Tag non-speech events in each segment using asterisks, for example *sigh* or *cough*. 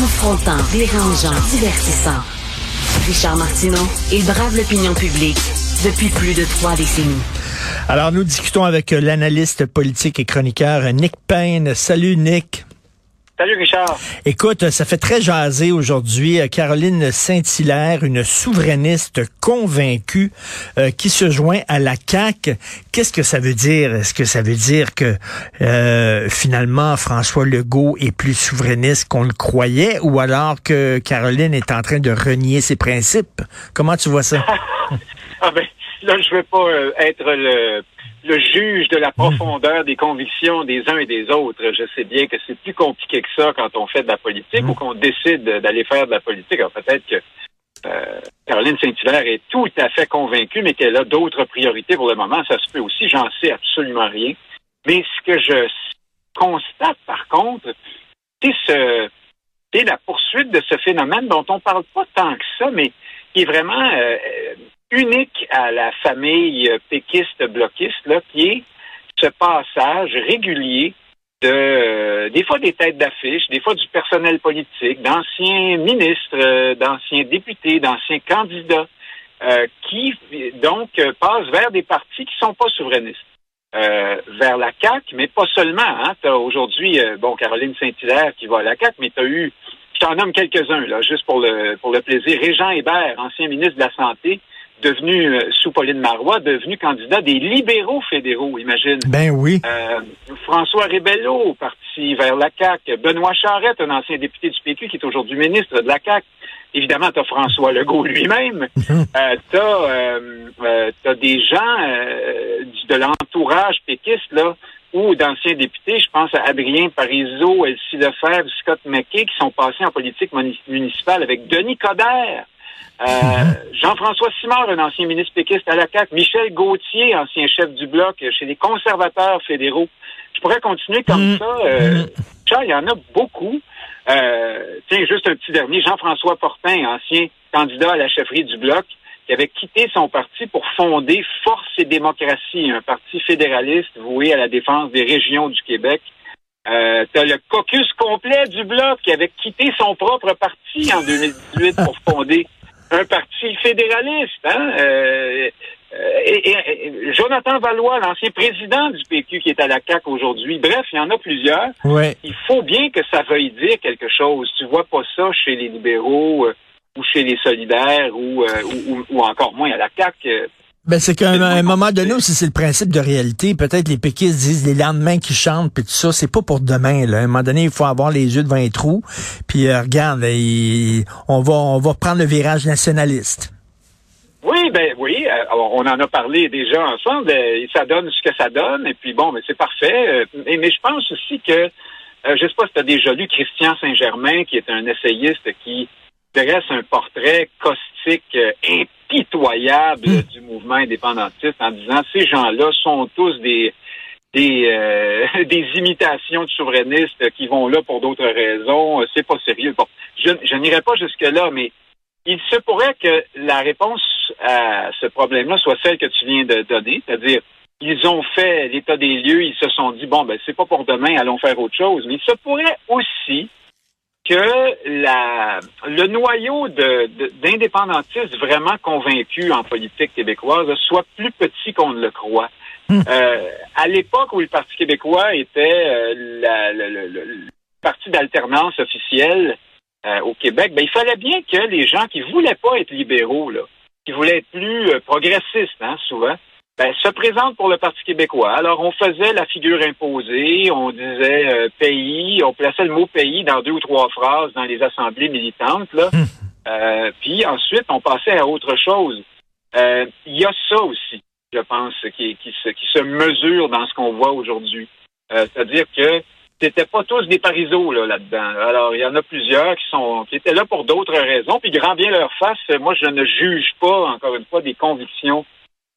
Confrontant, dérangeant, divertissant. Richard Martineau, il brave l'opinion publique depuis plus de trois décennies. Alors, nous discutons avec l'analyste politique et chroniqueur Nick Payne. Salut, Nick. Salut Richard. Écoute, ça fait très jaser aujourd'hui. Caroline Saint-Hilaire, une souverainiste convaincue euh, qui se joint à la CAQ. Qu'est-ce que ça veut dire? Est-ce que ça veut dire que euh, finalement François Legault est plus souverainiste qu'on le croyait ou alors que Caroline est en train de renier ses principes? Comment tu vois ça? *laughs* ah ben, là, je veux pas euh, être le le juge de la profondeur des convictions des uns et des autres. Je sais bien que c'est plus compliqué que ça quand on fait de la politique ou qu'on décide d'aller faire de la politique. Alors peut-être que euh, Caroline Saint-Hilaire est tout à fait convaincue, mais qu'elle a d'autres priorités pour le moment. Ça se peut aussi, j'en sais absolument rien. Mais ce que je constate, par contre, c'est ce, la poursuite de ce phénomène dont on parle pas tant que ça, mais qui est vraiment euh, unique à la famille péquiste-bloquiste, là, qui est ce passage régulier de euh, des fois des têtes d'affiche, des fois du personnel politique, d'anciens ministres, euh, d'anciens députés, d'anciens candidats, euh, qui donc passent vers des partis qui sont pas souverainistes. vers la CAC, mais pas seulement. Hein. Tu as aujourd'hui, bon, Caroline Saint-Hilaire qui va à la CAC, mais tu as eu, t'en nomme quelques-uns, là, juste pour le pour le plaisir. Régent Hébert, ancien ministre de la Santé, devenu, euh, sous Pauline Marois, devenu candidat des libéraux fédéraux, imagine. Ben oui. Euh, François Rebello, parti vers la CAQ. Benoît Charette, un ancien député du PQ qui est aujourd'hui ministre de la CAQ. Évidemment, tu as François Legault lui-même. *laughs* euh, as, euh, des gens de l'entourage péquiste, là, ou d'anciens députés, je pense à Adrien Parizeau, Elsie Lefebvre, Scott McKay, qui sont passés en politique municipale avec Denis Coderre. Euh, Jean-François Simard, un ancien ministre péquiste à la CAQ. Michel Gauthier, ancien chef du bloc chez les conservateurs fédéraux. Je pourrais continuer comme mm. ça. Euh, il y en a beaucoup. Euh, tiens, juste un petit dernier. Jean-François Portin, ancien candidat à la chefferie du bloc, qui avait quitté son parti pour fonder Force et démocratie, un parti fédéraliste voué à la défense des régions du Québec. Euh, T'as le caucus complet du bloc qui avait quitté son propre parti en 2018 pour fonder un parti fédéraliste. Hein? Euh, euh, et, Jonathan Valois, l'ancien président du PQ qui est à la CAQ aujourd'hui. Bref, il y en a plusieurs. Il faut bien que ça veuille dire quelque chose. Tu vois pas ça chez les libéraux euh, ou chez les solidaires ou, ou, ou, encore moins à la CAQ. Ben, c'est qu'à un, moment donné aussi, c'est le principe de réalité. Peut-être les péquistes disent les lendemains qui chantent, puis tout ça, c'est pas pour demain. Là. À un moment donné, il faut avoir les yeux devant les trous. Puis euh, regarde, on va on va prendre le virage nationaliste. Oui, ben oui. Euh, on en a parlé déjà ensemble. Euh, ça donne ce que ça donne. Et puis bon, mais c'est parfait. Mais, mais, je pense aussi que, je sais pas si tu as déjà lu Christian Saint-Germain, qui est un essayiste qui dresse un portrait caustique impitoyable hmm. du mouvement indépendantiste en disant ces gens-là sont tous des des, euh, *laughs* des imitations de souverainistes qui vont là pour d'autres raisons. C'est pas sérieux. Bon, je, je n'irai pas jusque-là, mais il se pourrait que la réponse à ce problème-là soit celle que tu viens de donner, c'est-à-dire ils ont fait l'état des lieux, ils se sont dit bon ben c'est pas pour demain, allons faire autre chose. Mais il se pourrait aussi que la, le noyau d'indépendantistes de, vraiment convaincus en politique québécoise soit plus petit qu'on ne le croit. Hmm. Euh, à l'époque où le Parti québécois était euh, la, parti d'alternance officielle euh, au Québec, ben, il fallait bien que les gens qui voulaient pas être libéraux, là, qui voulaient être plus progressistes, hein, souvent, ben, se présentent pour le Parti québécois. Alors, on faisait la figure imposée, on disait euh, pays, on plaçait le mot pays dans deux ou trois phrases dans les assemblées militantes, là. Euh, puis ensuite, on passait à autre chose. Euh, Il y a ça aussi, je pense, qui, qui, se, qui se mesure dans ce qu'on voit aujourd'hui. C'est-à-dire que c'était pas tous des parisos là, là-dedans. Alors, il y en a plusieurs qui sont qui étaient là pour d'autres raisons, puis grand bien leur face, moi je ne juge pas, encore une fois, des convictions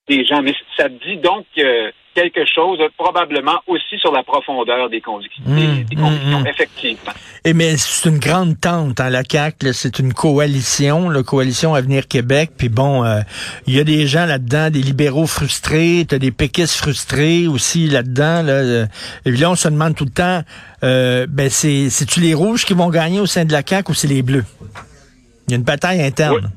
des gens. Mais ça dit donc euh, quelque chose, probablement aussi sur la profondeur des convictions, Mmh, des, des mmh, convictions mmh. effectivement. Et mais c'est une grande tente, hein, la CAQ, c'est une coalition, la coalition Avenir Québec. Puis bon, euh, il y a des gens là-dedans, des libéraux frustrés, t'as des péquistes frustrés aussi là-dedans. Là, Euh, et puis là, on se demande tout le temps, euh, ben c'est c'est-tu les rouges qui vont gagner au sein de la CAQ ou c'est les bleus? Il y a une bataille interne.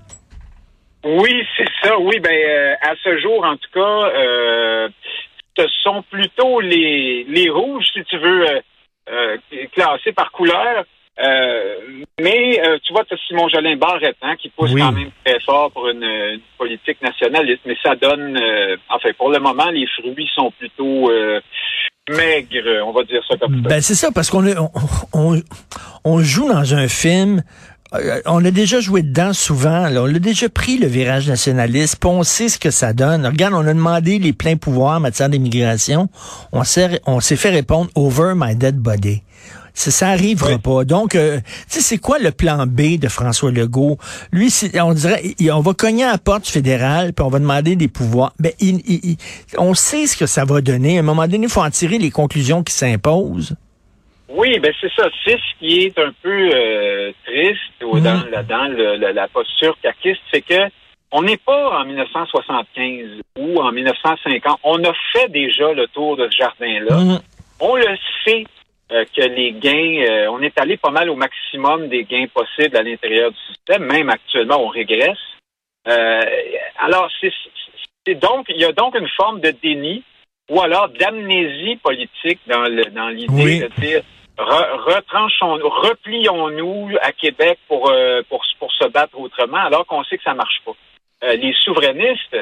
Oui, c'est ça. Oui, ben euh, à ce jour, en tout cas, euh, ce sont plutôt les les rouges, si tu veux, euh, classés par couleur. Mais tu vois, tu as Simon Jolin Barrette hein, qui pousse Oui. quand même très fort pour une, une politique nationaliste, mais ça donne, enfin, pour le moment, les fruits sont plutôt maigres, on va dire ça comme ça. Ben c'est ça, parce qu'on on, on joue dans un film. Euh, On a déjà joué dedans souvent. là. On a déjà pris le virage nationaliste. Puis on sait ce que ça donne. Regarde, on a demandé les pleins pouvoirs en matière d'immigration. On s'est on s'est fait répondre over my dead body. Ça, ça arrivera Oui. pas. Donc, euh, tu sais, c'est quoi le plan B de François Legault? Lui, on dirait, on va cogner à la porte fédérale, puis on va demander des pouvoirs. Ben, il- il- il- on sait ce que ça va donner. À un moment donné, il faut en tirer les conclusions qui s'imposent. Oui, ben c'est ça. C'est ce qui est un peu euh, triste ou dans, Mhm. la, dans le- la, la posture caquiste, c'est que on n'est pas en 1975 ou en 1950. On a fait déjà le tour de ce jardin-là. Mhm. On le sait euh, que les gains, euh, on est allé pas mal au maximum des gains possibles à l'intérieur du système. Même actuellement, on régresse. Alors, c'est donc, il y a donc une forme de déni ou alors d'amnésie politique dans le dans l'idée Oui. de dire re- retranchons, replions-nous à Québec pour, euh, pour pour se battre autrement, alors qu'on sait que ça marche pas. Euh, les souverainistes,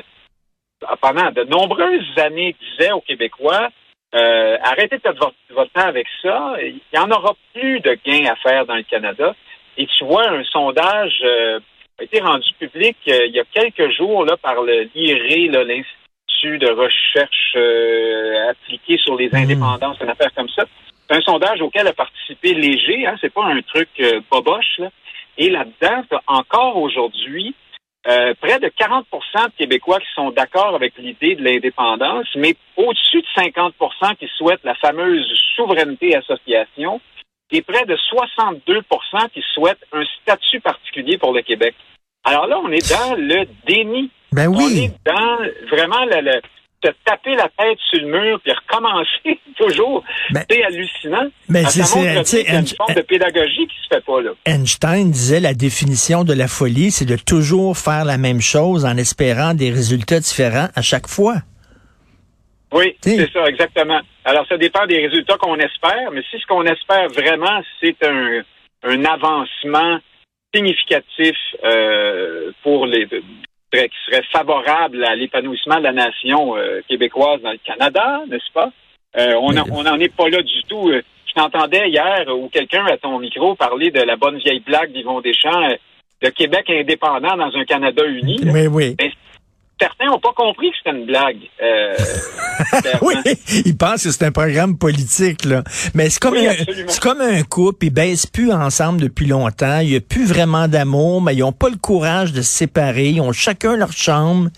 pendant de nombreuses années, disaient aux Québécois euh, arrêtez de perdre votre, temps avec ça. Il n'y en aura plus de gains à faire dans le Canada. Et tu vois, un sondage euh, a été rendu public euh, il y a quelques jours là, par le l'IRE, l'Institut de recherche euh, appliquée sur les indépendances, une affaire comme ça. C'est un sondage auquel a participé Léger, hein, c'est pas un truc euh, boboche. Là. Et là-dedans, encore aujourd'hui euh, près de 40% de Québécois qui sont d'accord avec l'idée de l'indépendance, mais au-dessus de 50% qui souhaitent la fameuse souveraineté association et près de 62% qui souhaitent un statut particulier pour le Québec. Alors là, on est dans le déni. Ben On oui. est dans vraiment le, le- se taper la tête sur le mur puis recommencer *laughs* toujours. Ben- c'est hallucinant. Ben, Ah, c'est- une forme de pédagogie qui se fait pas là. Einstein disait la définition de la folie, c'est de toujours faire la même chose en espérant des résultats différents à chaque fois. Oui, c'est ça, exactement. Alors, ça dépend des résultats qu'on espère, mais si ce qu'on espère vraiment, c'est un, un avancement significatif euh, pour les qui serait favorable à l'épanouissement de la nation euh, québécoise dans le Canada, n'est-ce pas? Euh, on Mais- n'en est pas là du tout. Euh, Je t'entendais hier où quelqu'un à ton micro parler de la bonne vieille blague d'Yvon Deschamps, de Québec indépendant dans un Canada uni. Oui, oui. Certains n'ont pas compris que c'était une blague. Euh, *laughs* Oui, ils pensent que c'est un programme politique, là. Mais c'est comme, Oui, un, c'est comme un couple, ils baissent plus ensemble depuis longtemps, il n'y a plus vraiment d'amour, mais ils n'ont pas le courage de se séparer, ils ont chacun leur chambre,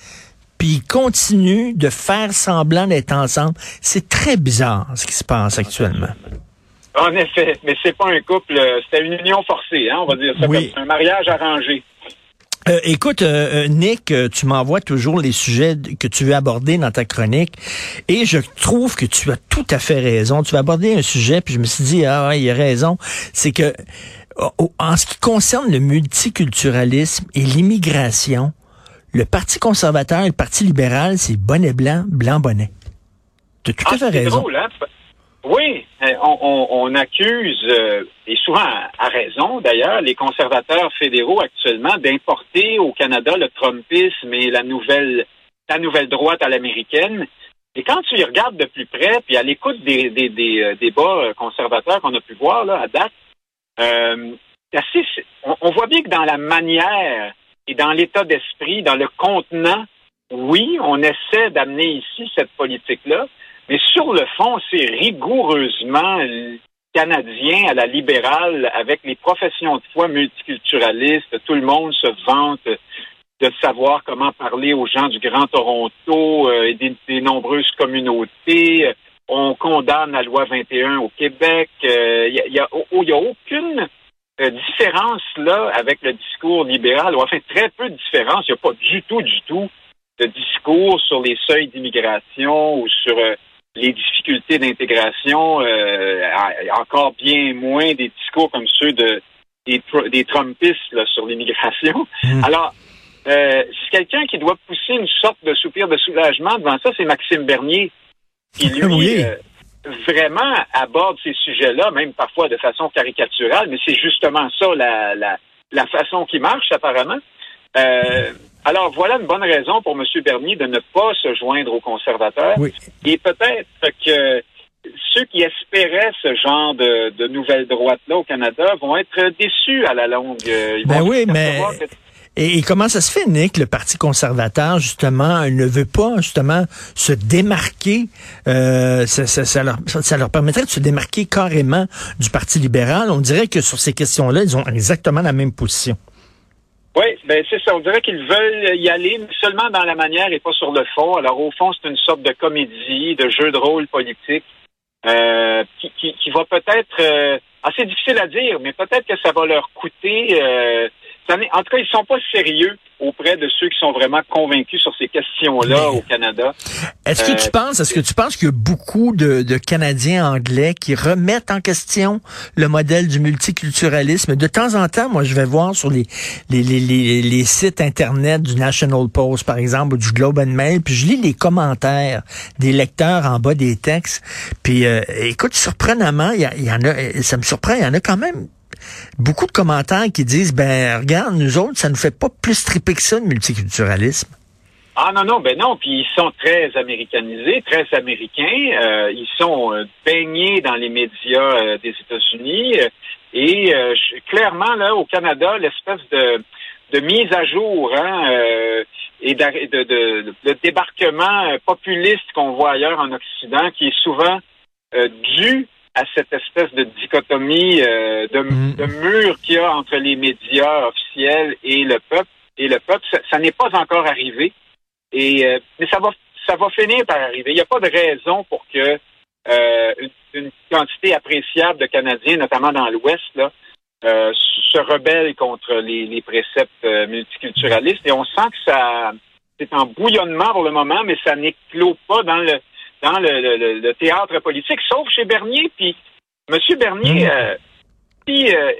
puis ils continuent de faire semblant d'être ensemble. C'est très bizarre ce qui se passe actuellement. En effet, mais c'est pas un couple, euh, c'était une union forcée, hein, on va dire ça Oui. comme un mariage arrangé. Euh, écoute, euh, euh, Nick, euh, tu m'envoies toujours les sujets que tu veux aborder dans ta chronique et je trouve que tu as tout à fait raison. Tu vas aborder un sujet, puis je me suis dit, ah ouais, il a raison. C'est que euh, en ce qui concerne le multiculturalisme et l'immigration, le Parti conservateur et le Parti libéral, c'est bonnet blanc, blanc bonnet. Tu as tout Ah, à fait raison. drôle, hein? Oui, euh, on, accuse, euh, et souvent à, raison d'ailleurs, les conservateurs fédéraux actuellement d'importer au Canada le Trumpisme et la nouvelle, la nouvelle droite à l'américaine. Et quand tu y regardes de plus près, puis à l'écoute des, euh, débats conservateurs qu'on a pu voir là, à date, on, on voit bien que dans la manière et dans l'état d'esprit, dans le contenant, oui, on essaie d'amener ici cette politique-là, mais sur le fond, c'est rigoureusement canadien à la libérale avec les professions de foi multiculturalistes. Tout le monde se vante de savoir comment parler aux gens du Grand Toronto euh, et des, nombreuses communautés. On condamne la loi 21 au Québec. Il n'y a, y a, aucune euh, différence là avec le discours libéral, ou enfin très peu de différence. Il n'y a pas du tout, du tout de discours sur les seuils d'immigration ou sur euh, les difficultés d'intégration, euh, encore bien moins des discours comme ceux de des, des Trumpistes là, sur l'immigration. Mmh. Alors, euh, c'est quelqu'un qui doit pousser une sorte de soupir de soulagement devant ça, c'est Maxime Bernier, qui *laughs* lui oui. euh, vraiment aborde ces sujets-là, même parfois de façon caricaturale, mais c'est justement ça la, la, la façon qui marche apparemment. Euh, alors voilà une bonne raison pour M. Bernier de ne pas se joindre aux conservateurs. Oui. Et peut-être que ceux qui espéraient ce genre de, de nouvelle droite-là au Canada vont être déçus à la longue. Ils ben vont oui, mais... que... Et, comment ça se fait, Nick, le Parti conservateur, justement, ne veut pas, justement, se démarquer, euh, ça, ça, ça, leur, ça leur permettrait de se démarquer carrément du Parti libéral. On dirait que sur ces questions-là, ils ont exactement la même position. Oui, ben c'est ça. On dirait qu'ils veulent y aller, mais seulement dans la manière et pas sur le fond. Alors, au fond, c'est une sorte de comédie, de jeu de rôle politique euh, qui, qui, qui, va peut-être... Euh, assez difficile à dire, mais peut-être que ça va leur coûter... Euh, en tout cas, ils sont pas sérieux auprès de ceux qui sont vraiment convaincus sur ces questions-là au Canada. Est-ce que euh, tu penses, est-ce que tu penses qu'il y a beaucoup de, de, Canadiens anglais qui remettent en question le modèle du multiculturalisme? De temps en temps, moi, je vais voir sur les, les, les, les, les sites Internet du National Post, par exemple, ou du Globe and Mail, puis je lis les commentaires des lecteurs en bas des textes. Puis, euh, écoute, surprenamment, il y, y en a, ça me surprend, il y en a quand même beaucoup de commentaires qui disent ben regarde nous autres ça nous fait pas plus triper que ça le multiculturalisme. Ah non non ben non puis ils sont très américanisés très américains euh, ils sont euh, baignés dans les médias euh, des États-Unis et clairement là au Canada l'espèce de mise à jour hein, et de, de, débarquement populiste qu'on voit ailleurs en Occident qui est souvent dû à cette espèce de dichotomie euh, de, mmh. de, mur qu'il y a entre les médias officiels et le peuple. Et le peuple, ça, ça n'est pas encore arrivé. Et euh, mais ça va, ça va finir par arriver. Il n'y a pas de raison pour que euh, une, une, quantité appréciable de Canadiens, notamment dans l'Ouest, là, se rebellent contre les, les préceptes multiculturalistes. Et on sent que ça, c'est en bouillonnement pour le moment, mais ça n'éclot pas dans le dans le, le, le, théâtre politique, sauf chez Bernier. Puis M. Bernier, mmh. euh, puis, euh,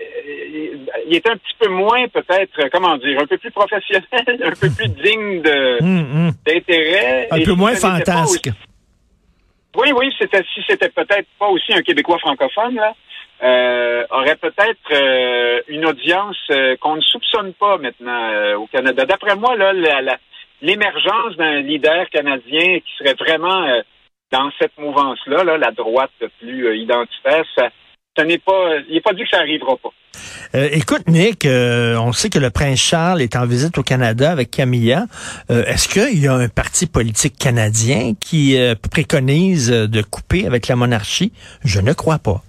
il est un petit peu moins, peut-être, comment dire, un peu plus professionnel, *laughs* un peu plus digne de, mmh, d'intérêt. Un peu moins fantasque. Oui, oui, c'était, si c'était peut-être pas aussi un Québécois francophone, là, euh, aurait peut-être euh, une audience euh, qu'on ne soupçonne pas maintenant euh, au Canada. D'après moi, là, l'émergence d'un leader canadien qui serait vraiment dans cette mouvance-là, là, la droite plus euh, identitaire, ça, n'est pas, il n'est pas dit que ça n'arrivera pas. Euh, écoute, Nick, euh, on sait que le prince Charles est en visite au Canada avec Camilla. Euh, Est-ce qu'il y a un parti politique canadien qui préconise de couper avec la monarchie? Je ne crois pas.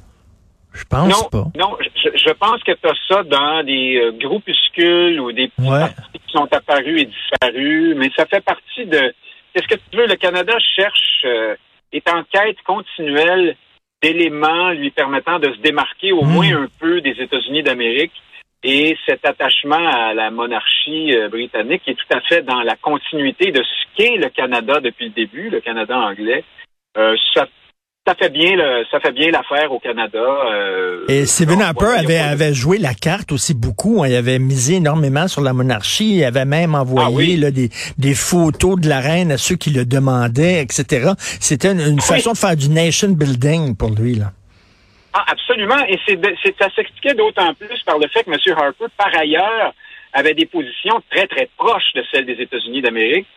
Je pense non, pas. Non, je, je pense que tu as ça dans des groupuscules ou des petits Ouais. partis qui sont apparus et disparus, mais ça fait partie de... Qu'est-ce que tu veux? Le Canada cherche, est en quête continuelle d'éléments lui permettant de se démarquer au Mm. moins un peu des États-Unis d'Amérique. Et cet attachement à la monarchie euh, britannique est tout à fait dans la continuité de ce qu'est le Canada depuis le début, le Canada anglais. Euh, ça, ça fait bien le, ça fait bien l'affaire au Canada. Euh, Et Stephen Harper avait, joué la carte aussi beaucoup. hein. Il avait misé énormément sur la monarchie. Il avait même envoyé Ah oui. là, des, des photos de la reine à ceux qui le demandaient, etc. C'était une, une façon de faire du nation building pour lui. Là. Ah, absolument. Et c'est- ça s'expliquait d'autant plus par le fait que M. Harper, par ailleurs, avait des positions très, très proches de celles des États-Unis d'Amérique,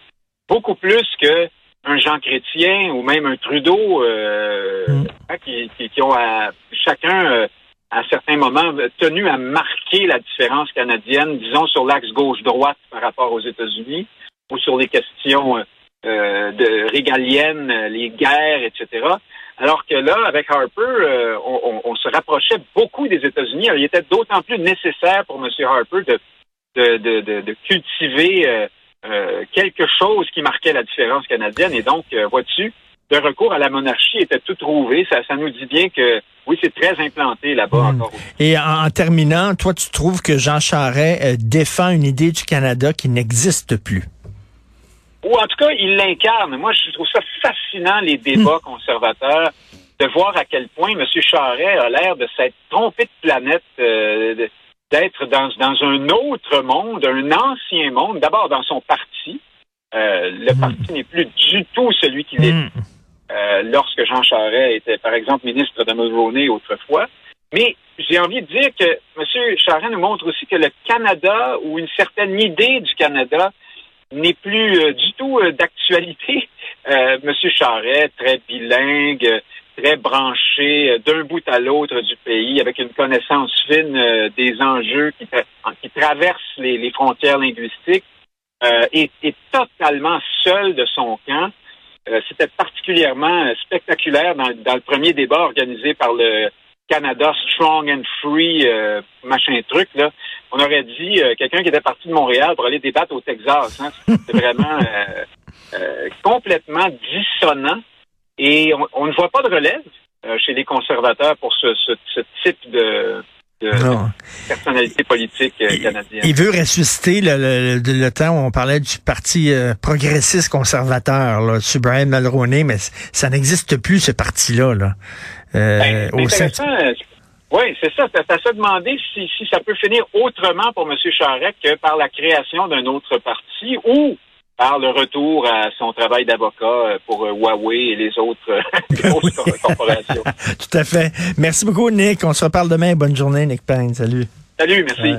beaucoup plus que un Jean Chrétien ou même un Trudeau, euh, Mm. hein, qui, qui- qui ont à- chacun, euh, à certains moments, tenu à marquer la différence canadienne, disons, sur l'axe gauche-droite par rapport aux États-Unis, ou sur les questions euh, euh, de régaliennes, euh, les guerres, etc. Alors que là, avec Harper, euh, on, on- on se rapprochait beaucoup des États-Unis. Il était d'autant plus nécessaire pour M. Harper de, de, de, de- de cultiver euh, quelque chose qui marquait la différence canadienne. Et donc, euh, vois-tu, le recours à la monarchie était tout trouvé. Ça, ça nous dit bien que, oui, c'est très implanté là-bas Mm. encore. Et en, en terminant, toi, tu trouves que Jean Charest euh, défend une idée du Canada qui n'existe plus? Ou en tout cas, il l'incarne. Moi, je trouve ça fascinant, les débats conservateurs, de voir à quel point M. Charest a l'air de s'être trompé de planète, euh, de- d'être dans, dans un autre monde, un ancien monde, d'abord dans son parti. Euh, le Mm. parti n'est plus du tout celui qu'il est Mm. euh, lorsque Jean Charest était, par exemple, ministre de Mulroney autrefois. Mais j'ai envie de dire que M. Charest nous montre aussi que le Canada, ou une certaine idée du Canada, n'est plus euh, du tout d'actualité. M. Charest, très bilingue, très branché euh, d'un bout à l'autre du pays, avec une connaissance fine euh, des enjeux qui, tra- traversent les, frontières linguistiques, euh, est, totalement seul de son camp. Euh, C'était particulièrement spectaculaire dans, le premier débat organisé par le Canada Strong and Free, machin truc. Là. On aurait dit quelqu'un qui était parti de Montréal pour aller débattre au Texas. Hein. C'est vraiment complètement dissonant. Et on, on ne voit pas de relève euh, chez les conservateurs pour ce, ce, ce type de, de, Non. de personnalité politique euh, canadienne. Il veut ressusciter le, le- le- le temps où on parlait du parti euh, progressiste conservateur, là, sur Brian Mulroney, mais ça n'existe plus, ce parti-là. Là. Euh, Ben. Oui, c'est ça. C'est à se demander si, si ça peut finir autrement pour M. Charest que par la création d'un autre parti ou par le retour à son travail d'avocat euh, pour euh, Huawei et les autres euh, *laughs* *laughs* grosses cor- corporations. *laughs* Tout à fait. Merci beaucoup, Nick. On se reparle demain. Bonne journée, Nick Payne. Salut. Salut, merci. Ouais.